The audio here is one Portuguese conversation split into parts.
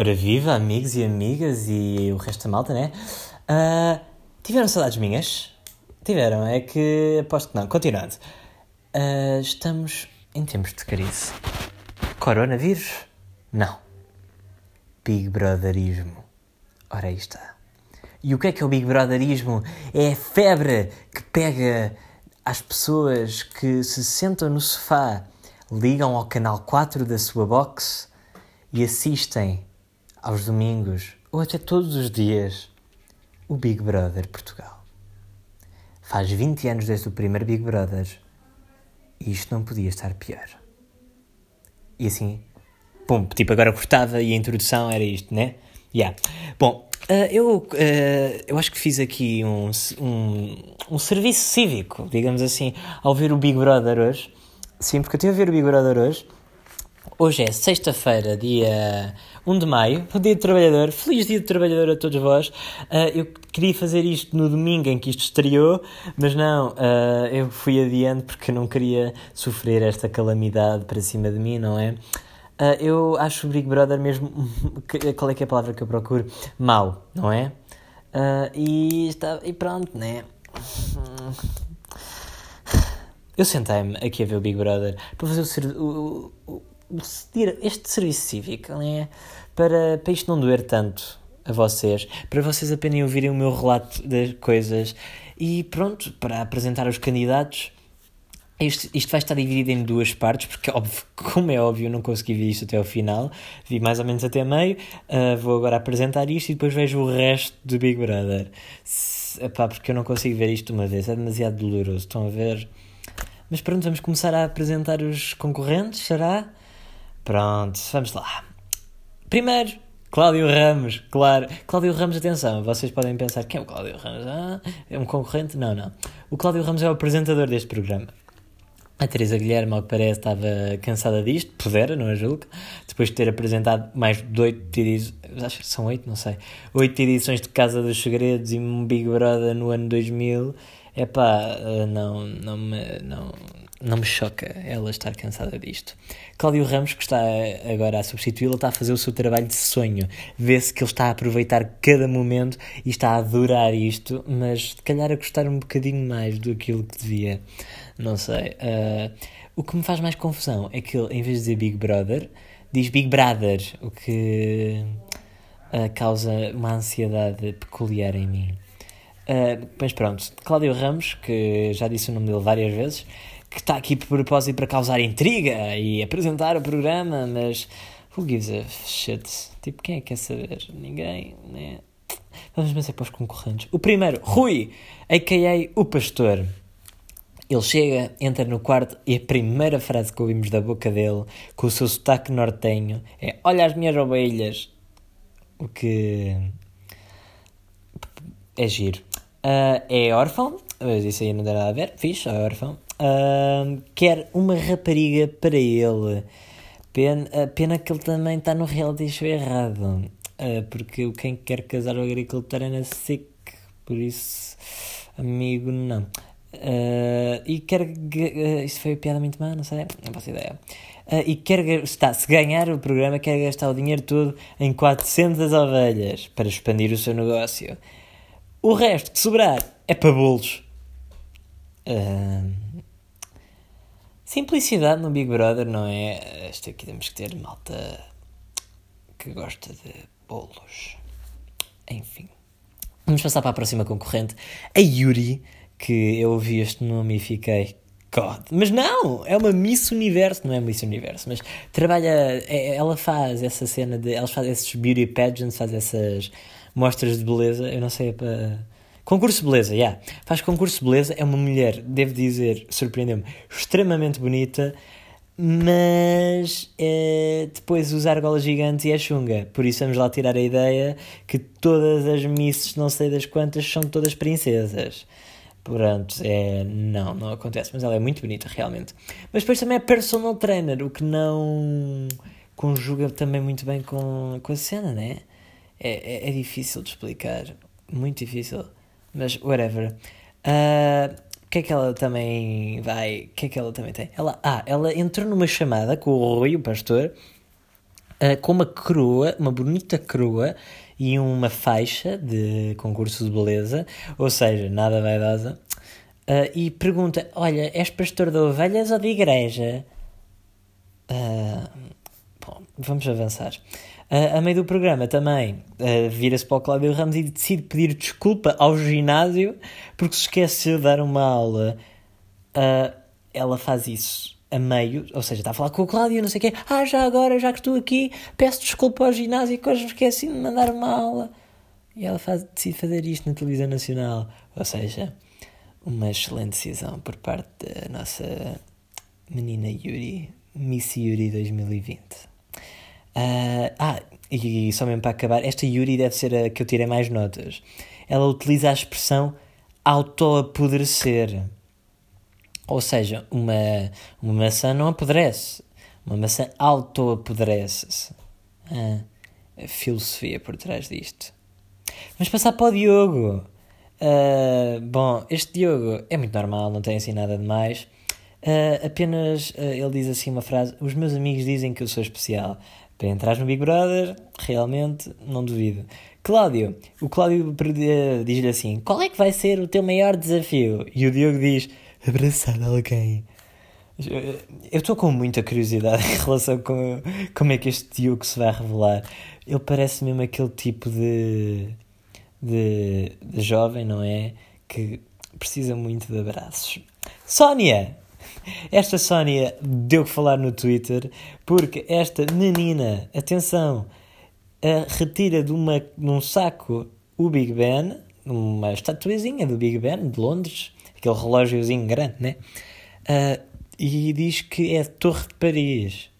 Ora viva, amigos e amigas e o resto da malta, né? Uh, tiveram saudades minhas? Tiveram, é que aposto que não. Continuando. Uh, estamos em tempos de crise. Coronavírus? Não. Big Brotherismo. Ora aí está. E o que é que é o Big Brotherismo? É a febre que pega às pessoas que se sentam no sofá, ligam ao canal 4 da sua box e assistem aos domingos ou até todos os dias o Big Brother Portugal. Faz 20 anos desde o primeiro Big Brother e isto não podia estar pior. E assim, pum, tipo agora cortava e a introdução era isto, né? Yeah. Bom, uh, eu, uh, eu acho que fiz aqui um, um, um serviço cívico, digamos assim, ao ver o Big Brother hoje. Sim, porque eu estive a ver o Big Brother hoje Hoje é sexta-feira, dia 1 de maio, o Dia do Trabalhador. Feliz Dia do Trabalhador a todos vós. Uh, eu queria fazer isto no domingo em que isto estreou, mas não, uh, eu fui adiante porque não queria sofrer esta calamidade para cima de mim, não é? Uh, eu acho o Big Brother mesmo. Qual é que é a palavra que eu procuro? Mau, não é? e, está, e pronto, né? Eu sentei-me aqui a ver o Big Brother para fazer o, o, este serviço cívico né, para, para isto não doer tanto a vocês, para vocês apenas ouvirem o meu relato das coisas e pronto, para apresentar os candidatos. Isto, isto vai estar dividido em duas partes, porque, óbvio, como é óbvio, eu não consegui ver isto até ao final, vi mais ou menos até meio. Uh, vou agora apresentar isto e depois vejo o resto do Big Brother. Se, epá, porque eu não consigo ver isto uma vez, é demasiado doloroso. Estão a ver? Mas pronto, vamos começar a apresentar os concorrentes, será? Pronto, vamos lá. Primeiro, Cláudio Ramos, claro. Cláudio Ramos, atenção, vocês podem pensar quem é o Cláudio Ramos? Ah, é um concorrente? Não, não. O Cláudio Ramos é o apresentador deste programa. A Teresa Guilherme, ao que parece, estava cansada disto, pudera, não a julgo, depois de ter apresentado mais de oito edições, acho que são oito, não sei, oito edições de Casa dos Segredos e um Big Brother no ano 2000, é pá, não, não não, não me choca ela estar cansada disto. Cláudio Ramos, que está agora a substituí-la, está a fazer o seu trabalho de sonho. Vê-se que ele está a aproveitar cada momento e está a adorar isto, mas se calhar a gostar um bocadinho mais do que devia. Não sei. Uh, o que me faz mais confusão é que ele, em vez de dizer Big Brother, diz Big Brother, o que uh, causa uma ansiedade peculiar em mim. Uh, mas pronto, Cláudio Ramos, que já disse o nome dele várias vezes, que está aqui por propósito para causar intriga e apresentar o programa, mas who gives a shit? Tipo, quem é que quer saber? Ninguém, né? Vamos pensar para os concorrentes. O primeiro, Rui, a.k.a. o pastor. Ele chega, entra no quarto e a primeira frase que ouvimos da boca dele, com o seu sotaque nortenho, é Olha as minhas ovelhas. O que é giro. Uh, é órfão, isso aí não tem nada a ver. Fixe, é órfão uh, quer uma rapariga para ele. Pena, pena que ele também está no reality show errado. Uh, porque quem quer casar o agricultor é na SIC. Por isso, amigo, não. Uh, e quer. Uh, isso foi piada muito má, não sei, não faço ideia. Uh, e quer está, se ganhar o programa, quer gastar o dinheiro todo em 400 ovelhas para expandir o seu negócio. O resto que sobrar é para bolos. Uh, Simplicidade no Big Brother, não é? Este aqui temos que ter malta que gosta de bolos. Enfim. Vamos passar para a próxima concorrente, a Yuri, que eu ouvi este nome e fiquei. God. Mas não! É uma Miss Universo, não é Miss Universo, mas trabalha. É, ela faz essa cena de. Elas fazem esses beauty pageants, faz essas mostras de beleza. Eu não sei é para Concurso beleza. Yeah. Faz concurso beleza, é uma mulher, devo dizer, surpreendeu-me, extremamente bonita, mas é, depois usa argola gigante e é chunga. Por isso vamos lá tirar a ideia que todas as misses, não sei das quantas, são todas princesas. Pronto, é, não, não acontece, mas ela é muito bonita, realmente. Mas depois também é personal trainer, o que não conjuga também muito bem com, com a cena, né? É, é, é difícil de explicar, muito difícil. Mas, whatever. Uh, o que é que ela também vai. O que é que ela também tem? Ela, ah, ela entrou numa chamada com o Rui, o pastor, uh, com uma coroa, uma bonita coroa e uma faixa de concurso de beleza, ou seja, nada vaidosa, uh, e pergunta: Olha, és pastor de ovelhas ou de igreja? Bom, vamos avançar. Uh, a meio do programa também uh, vira-se para o Cláudio Ramos e decide pedir desculpa ao ginásio porque se esqueceu de dar uma aula. Uh, ela faz isso a meio, ou seja, está a falar com o Cláudio, não sei o quê. Ah, já agora, já que estou aqui, peço desculpa ao ginásio que hoje esqueci de mandar uma aula. E ela faz, decide fazer isto na televisão nacional. Ou seja, uma excelente decisão por parte da nossa menina Yuri, Miss Yuri 2020. Uh, ah, e só mesmo para acabar, esta Yuri deve ser a que eu tirei mais notas. Ela utiliza a expressão auto-apodrecer. Ou seja, uma, uma maçã não apodrece, uma maçã auto-apodrece-se. Ah, a filosofia por trás disto. Vamos passar para o Diogo. Uh, bom, este Diogo é muito normal, não tem assim nada de mais. Uh, apenas uh, ele diz assim uma frase: Os meus amigos dizem que eu sou especial. Para entrar no Big Brother, realmente, não duvido. Cláudio, o Cláudio diz-lhe assim: Qual é que vai ser o teu maior desafio? E o Diogo diz: Abraçar alguém. Eu estou com muita curiosidade em relação com como é que este Diogo se vai revelar. Ele parece mesmo aquele tipo de, de, de jovem, não é? Que precisa muito de abraços. Sónia! Esta Sónia deu que falar no Twitter porque esta menina, atenção, retira de, uma, de um saco o Big Ben, uma estatuazinha do Big Ben de Londres, aquele relógiozinho grande, né? Uh, e diz que é a Torre de Paris.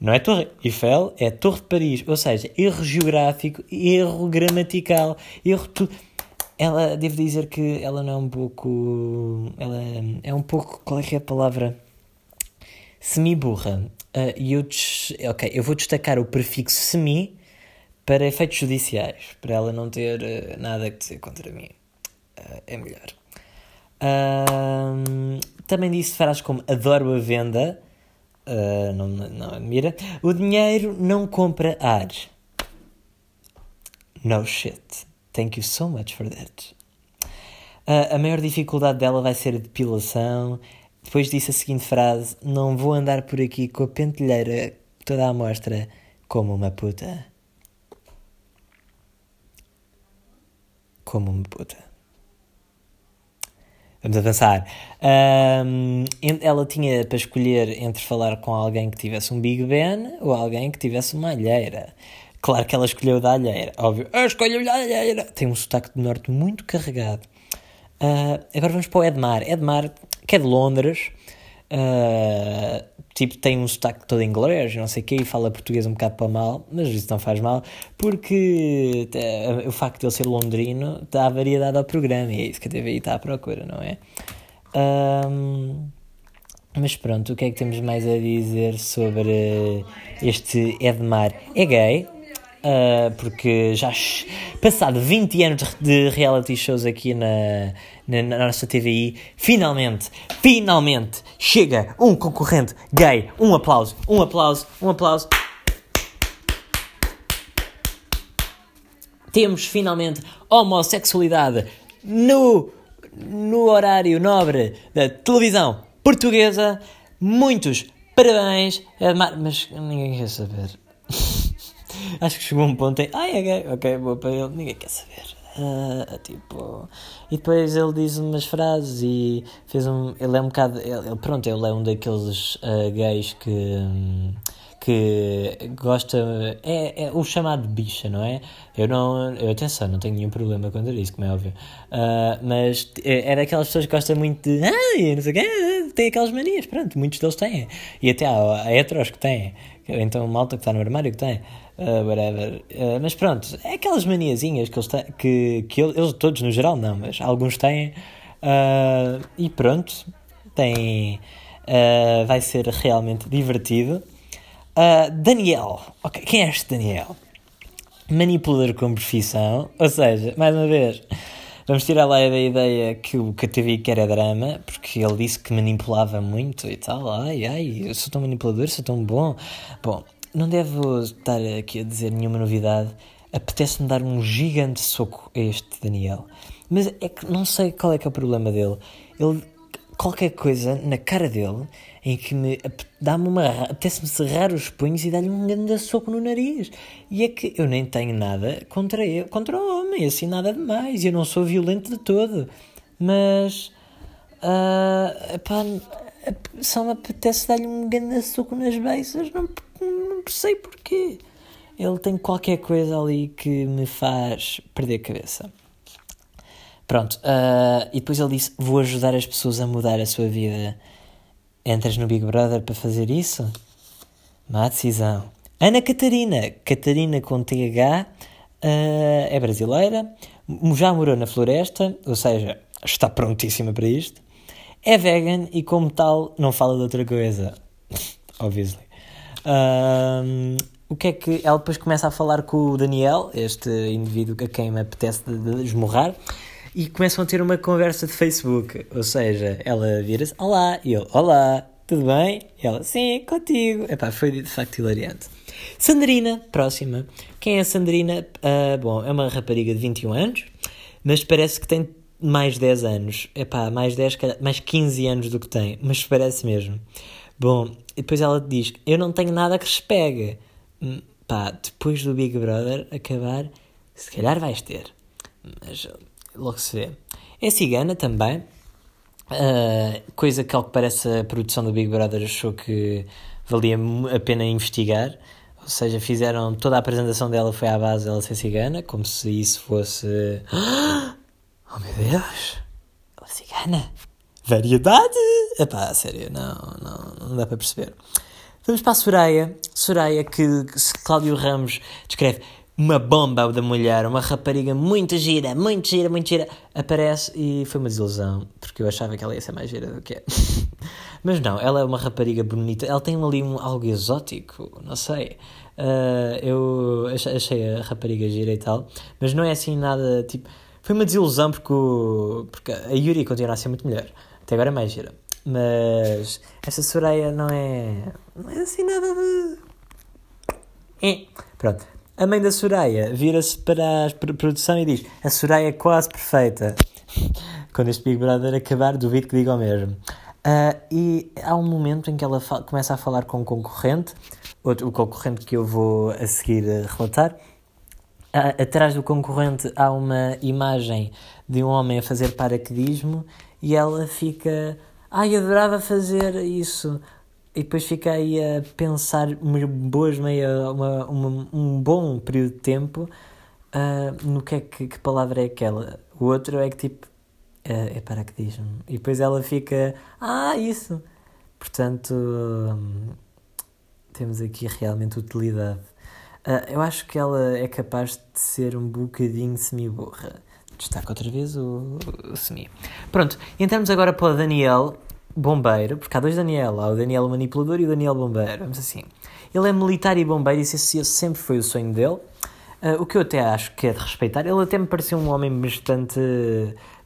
Não é Torre Eiffel, é Torre de Paris. Ou seja, erro geográfico, erro gramatical, erro tudo ela, devo dizer que ela não é um pouco. Ela é um pouco. Qual é que é a palavra? Semi-burra. Uh, e eu, ok, eu vou destacar o prefixo semi para efeitos judiciais, para ela não ter uh, nada que dizer contra mim. Uh, é melhor. também disse frases como adoro a venda, não, não admira. O dinheiro não compra ar. No shit. Thank you so much for that. Uh, a maior dificuldade dela vai ser a depilação. Depois disse a seguinte frase: Não vou andar por aqui com a pentelheira toda à mostra como uma puta. Como uma puta. Vamos avançar. Um, ela tinha para escolher entre falar com alguém que tivesse um Big Ben ou alguém que tivesse uma alheira. Claro que ela escolheu da alheira, óbvio. Eu escolho da alheira. Tem um sotaque do norte muito carregado. Uh, agora vamos para o Edmar. Edmar, que é de Londres, uh, tipo, tem um sotaque todo inglês, não sei o quê, e fala português um bocado para mal, mas isso não faz mal, porque uh, o facto de ele ser londrino dá variedade ao programa, e é isso que a TVI está à procura, não é? mas pronto, o que é que temos mais a dizer sobre este Edmar? É gay, Uh, porque já passado 20 anos de reality shows aqui na, na, na, nossa TVI, finalmente, finalmente chega um concorrente gay. Um aplauso, um aplauso, um aplauso. Temos finalmente homossexualidade no, no horário nobre da televisão portuguesa. Muitos parabéns, mas ninguém quer saber. Acho que chegou um ponto em. Ai, gay, ok, boa para ele, ninguém quer saber. Uh, tipo. E depois ele diz umas frases e fez um. Ele é um bocado. Ele, pronto, ele é um daqueles uh, gays que. que gosta. É, é o chamado bicha, não é? Eu não. Eu, atenção, não tenho nenhum problema contra isso, como é óbvio. Uh, mas é, é daquelas pessoas que gostam muito de. Ai, não sei o quê, tem aquelas manias, pronto, muitos deles têm. E até há, há heteros que têm. Então, malta que está no armário que tem uh, whatever. Uh, mas pronto, é aquelas maniazinhas que eles têm, que, que eles, todos no geral não, mas alguns têm. Uh, e pronto, tem, vai ser realmente divertido. Daniel, quem é este Daniel? Manipulador com profissão, ou seja, mais uma vez, vamos tirar lá da ideia que o que a TV quer é drama, porque ele disse que manipulava muito e tal. Ai, ai, eu sou tão manipulador, sou tão bom. Bom, não devo estar aqui a dizer nenhuma novidade. Apetece-me dar um gigante soco a este Daniel. Mas é que não sei qual é que é o problema dele. Ele, qualquer coisa na cara dele em que me dá-me uma. apetece-me cerrar os punhos e dar-lhe um grande soco no nariz. E é que eu nem tenho nada contra ele, contra o homem, assim, nada demais. Eu não sou violento de todo. Mas. Uh, epá, só me apetece dar-lhe um grande soco nas beiças, não, não sei porquê. Ele tem qualquer coisa ali que me faz perder a cabeça. Pronto, uh, e depois ele disse: Vou ajudar as pessoas a mudar a sua vida. Entras no Big Brother para fazer isso? Má decisão. Ana Catarina, Catarina com TH, uh, é brasileira, já morou na floresta, ou seja, está prontíssima para isto. É vegan e, como tal, não fala de outra coisa. Obviously. Um, o que é que. Ela depois começa a falar com o Daniel, este indivíduo a quem me apetece de, de e começam a ter uma conversa de Facebook. Ou seja, ela vira-se: Olá, e ele: Olá, tudo bem? E ela: Sim, contigo. Epá, foi de facto hilariante. Sandrina, próxima. Quem é a Sandrina? Uh, bom, é uma rapariga de 21 anos, mas parece que tem mais 10 anos. Epá, mais 10, mais 15 anos do que tem, mas parece mesmo. Bom, depois ela diz: Eu não tenho nada que se pegue. Hum, pá, depois do Big Brother acabar, se calhar vais ter. Mas logo se vê. É cigana também. Uh, coisa que, ao que parece, a produção do Big Brother achou que valia a pena investigar. Ou seja, fizeram toda a apresentação dela foi à base dela ser cigana, como se isso fosse. Oh meu Deus! Ela é cigana! Variedade! Epá, sério, não, não, não dá para perceber. Vamos para a Soraya. Soraya, que, que Cláudio Ramos descreve uma bomba da mulher, uma rapariga muito gira, muito gira, muito gira, aparece e foi uma desilusão, porque eu achava que ela ia ser mais gira do que é. Mas não, ela é uma rapariga bonita, ela tem ali um, algo exótico, não sei. Uh, eu achei a rapariga gira e tal, mas não é assim nada tipo foi uma desilusão porque, o, porque a Yuri continua a ser muito melhor. Até agora é mais gira. Mas esta Soraya não é. Não é assim nada de. É. Pronto. A mãe da Soraya vira-se para a produção e diz: A Soraya é quase perfeita. Quando este Big Brother acabar, duvido que diga o mesmo. Uh, e há um momento em que ela começa a falar com um concorrente, outro, o concorrente que eu vou a seguir relatar, atrás do concorrente há uma imagem de um homem a fazer paraquedismo e ela fica, ai, adorava fazer isso. E depois aí a pensar umas boas meia, uma, uma, um bom período de tempo uh, no que é que, que, palavra é aquela. O outro é que tipo, uh, é paraquedismo. E depois ela fica, ah, isso. Portanto, um, temos aqui realmente utilidade. Uh, eu acho que ela é capaz de ser um bocadinho semi-burra. Destaca outra vez o, o, semi. Pronto, entramos agora para o Daniel Bombeiro, porque há dois Daniel. Há o Daniel Manipulador e o Daniel Bombeiro. Vamos assim. Ele é militar e bombeiro e isso sempre foi o sonho dele. Uh, o que eu até acho que é de respeitar. Ele até me pareceu um homem bastante.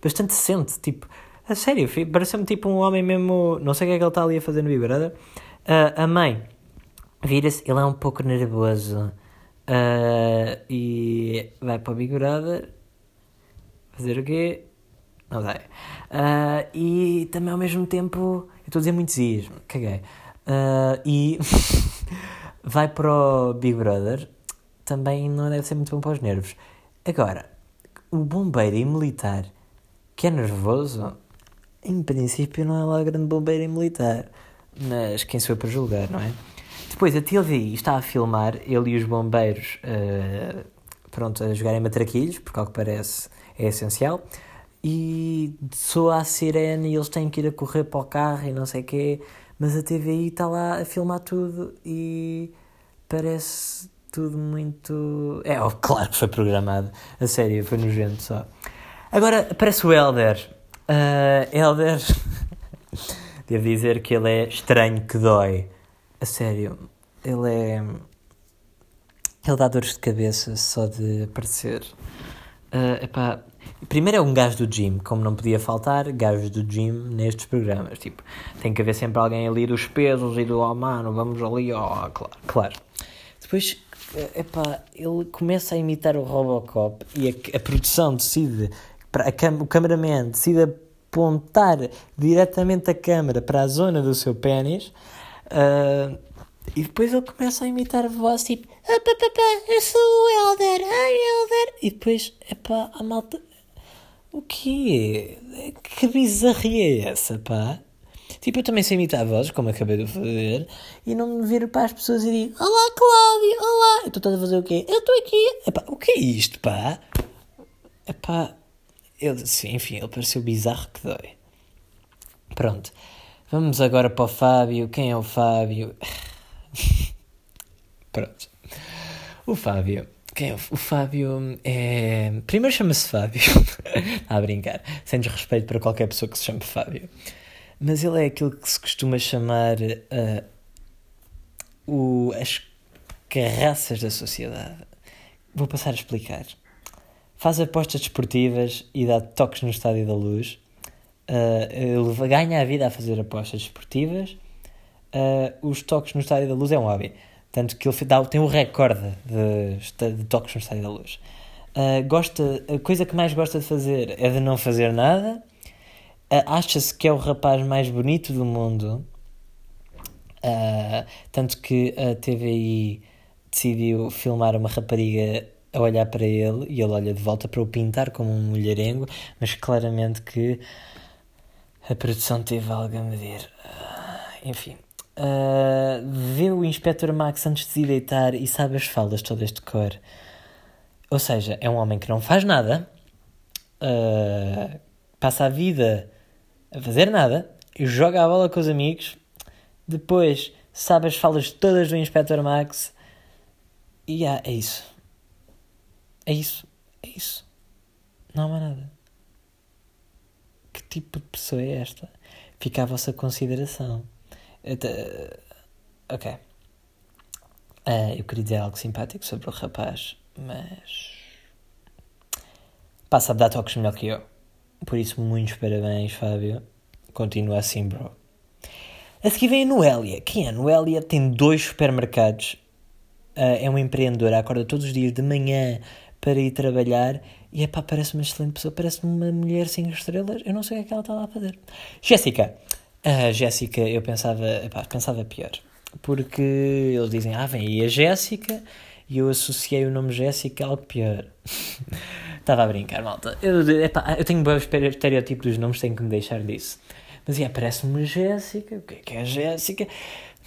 bastante decente. Tipo, a sério, pareceu-me tipo um homem mesmo. Não sei o que é que ele está ali a fazer no Brother. Uh, a mãe vira-se, ele é um pouco nervoso. Uh, e vai para Big Brother fazer o quê? Não sei. Uh, e também ao mesmo tempo, eu estou a dizer muitos ias, caguei. Uh, e vai para o Big Brother, também não deve ser muito bom para os nervos. Agora, o bombeiro e militar que é nervoso, em princípio não é lá grande bombeiro e militar, mas quem sou eu para julgar, não é? Depois a TLVI está a filmar ele e os bombeiros uh, pronto, a jogarem matraquilhos, porque ao que parece é essencial, e soa a sirene e eles têm que ir a correr para o carro e não sei o quê, mas a TVI está lá a filmar tudo e parece tudo muito. É, oh, claro que foi programado, a sério, foi nojento só. Agora aparece o Elder. Uh, Elder, devo dizer que ele é estranho que dói. A sério, ele é. Ele dá dores de cabeça só de aparecer. Uh, epá, primeiro é um gajo do gym, como não podia faltar, gajos do gym nestes programas. Tipo, tem que haver sempre alguém ali dos pesos e do oh mano, vamos ali, oh, claro. claro. Depois, epá, ele começa a imitar o Robocop e a, a produção decide, a cam o cameraman decide apontar diretamente a câmera para a zona do seu pênis. Uh, e depois ele começa a imitar a voz tipo ah, pá, pá, pá, Eu sou o Helder, ai Helder E depois, epá, a malta O quê? Que bizarria é essa, pá? Tipo, eu também sei imitar a voz, como acabei de fazer, e não me viro para as pessoas e digo: Olá, Cláudio, olá. Eu estou a fazer o quê? Eu estou aqui. Epá, o que é isto, pá? Epá, ele, sim, enfim, ele pareceu bizarro que dói. Pronto, vamos agora para o Fábio. Quem é o Fábio? Pronto. O Fábio. Quem o, Fábio é. Primeiro chama-se Fábio. a brincar. Sem desrespeito para qualquer pessoa que se chame Fábio. Mas ele é aquilo que se costuma chamar uh, o, as carraças da sociedade. Vou passar a explicar. Faz apostas desportivas e dá toques no Estádio da Luz. Uh, ele ganha a vida a fazer apostas desportivas. Uh, os toques no Estádio da Luz é um hobby. Tanto que ele tem o recorde de, de, toques no Estádio da Luz. Uh, gosta, a coisa que mais gosta de fazer é de não fazer nada uh, acha-se que é o rapaz mais bonito do mundo. Uh, tanto que a TVI decidiu filmar uma rapariga a olhar para ele e ele olha de volta para o pintar como um mulherengo, mas claramente que a produção teve algo a medir. Enfim. Uh, vê o Inspector Max antes de se deitar e sabe as falas todas de cor. Ou seja, é um homem que não faz nada, uh, passa a vida a fazer nada, joga a bola com os amigos, depois sabe as falas todas do Inspector Max e ah, é isso. É isso. É isso. Não há nada. Que tipo de pessoa é esta? Fica à vossa consideração. Ok. Uh, eu queria dizer algo simpático sobre o rapaz, mas. Passa a dar toques melhor que eu. Por isso, muitos parabéns, Fábio. Continua assim, bro. A seguir vem a Noélia. Quem é a Noélia? Tem dois supermercados. Uh, é uma empreendedora. Acorda todos os dias de manhã para ir trabalhar. E epá, parece uma excelente pessoa. Parece-me uma mulher sem estrelas. Eu não sei o que é que ela está lá a fazer. Jéssica. A Jéssica, eu pensava, epá, pensava pior. Porque eles dizem, ah, vem aí a Jéssica. E eu associei o nome Jéssica a algo pior. Estava a brincar, malta. Eu, epá, eu tenho bons estereótipos dos nomes, tenho que me deixar disso. Mas é, parece-me Jéssica. O que é que é Jéssica?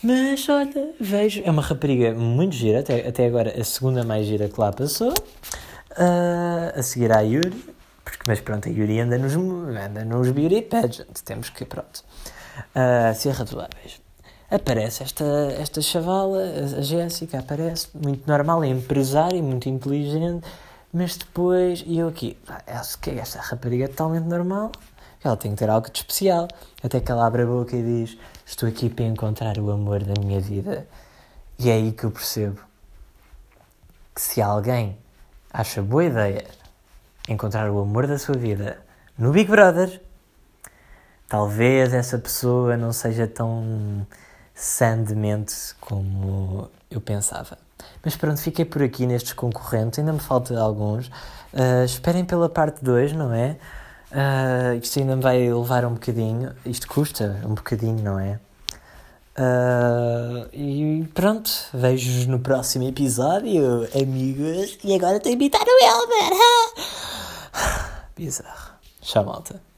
Mas olha, vejo. É uma rapariga muito gira, até, até agora a segunda mais gira que lá passou. Uh, a seguir à Yuri. Porque, mas pronto, a Yuri anda nos, anda nos beauty pageant. Temos que, pronto, uh, ser razoáveis. Aparece esta, esta chavala, a Jéssica, aparece, muito normal, é empresária, muito inteligente mas depois, e eu aqui, que esta rapariga é totalmente normal, ela tem que ter algo de especial. Até que ela abre a boca e diz: Estou aqui para encontrar o amor da minha vida. E é aí que eu percebo que se alguém acha boa ideia encontrar o amor da sua vida no Big Brother, talvez essa pessoa não seja tão sandemente como eu pensava. Mas pronto, fiquei por aqui nestes concorrentes, ainda me falta alguns. Uh, esperem pela parte 2, não é? Uh, isto ainda me vai levar um bocadinho. Isto custa um bocadinho, não é? Uh, e pronto, vejo-vos no próximo episódio, amigos. E agora estou a imitar o Elmer! Bizarro. Tchau, malta.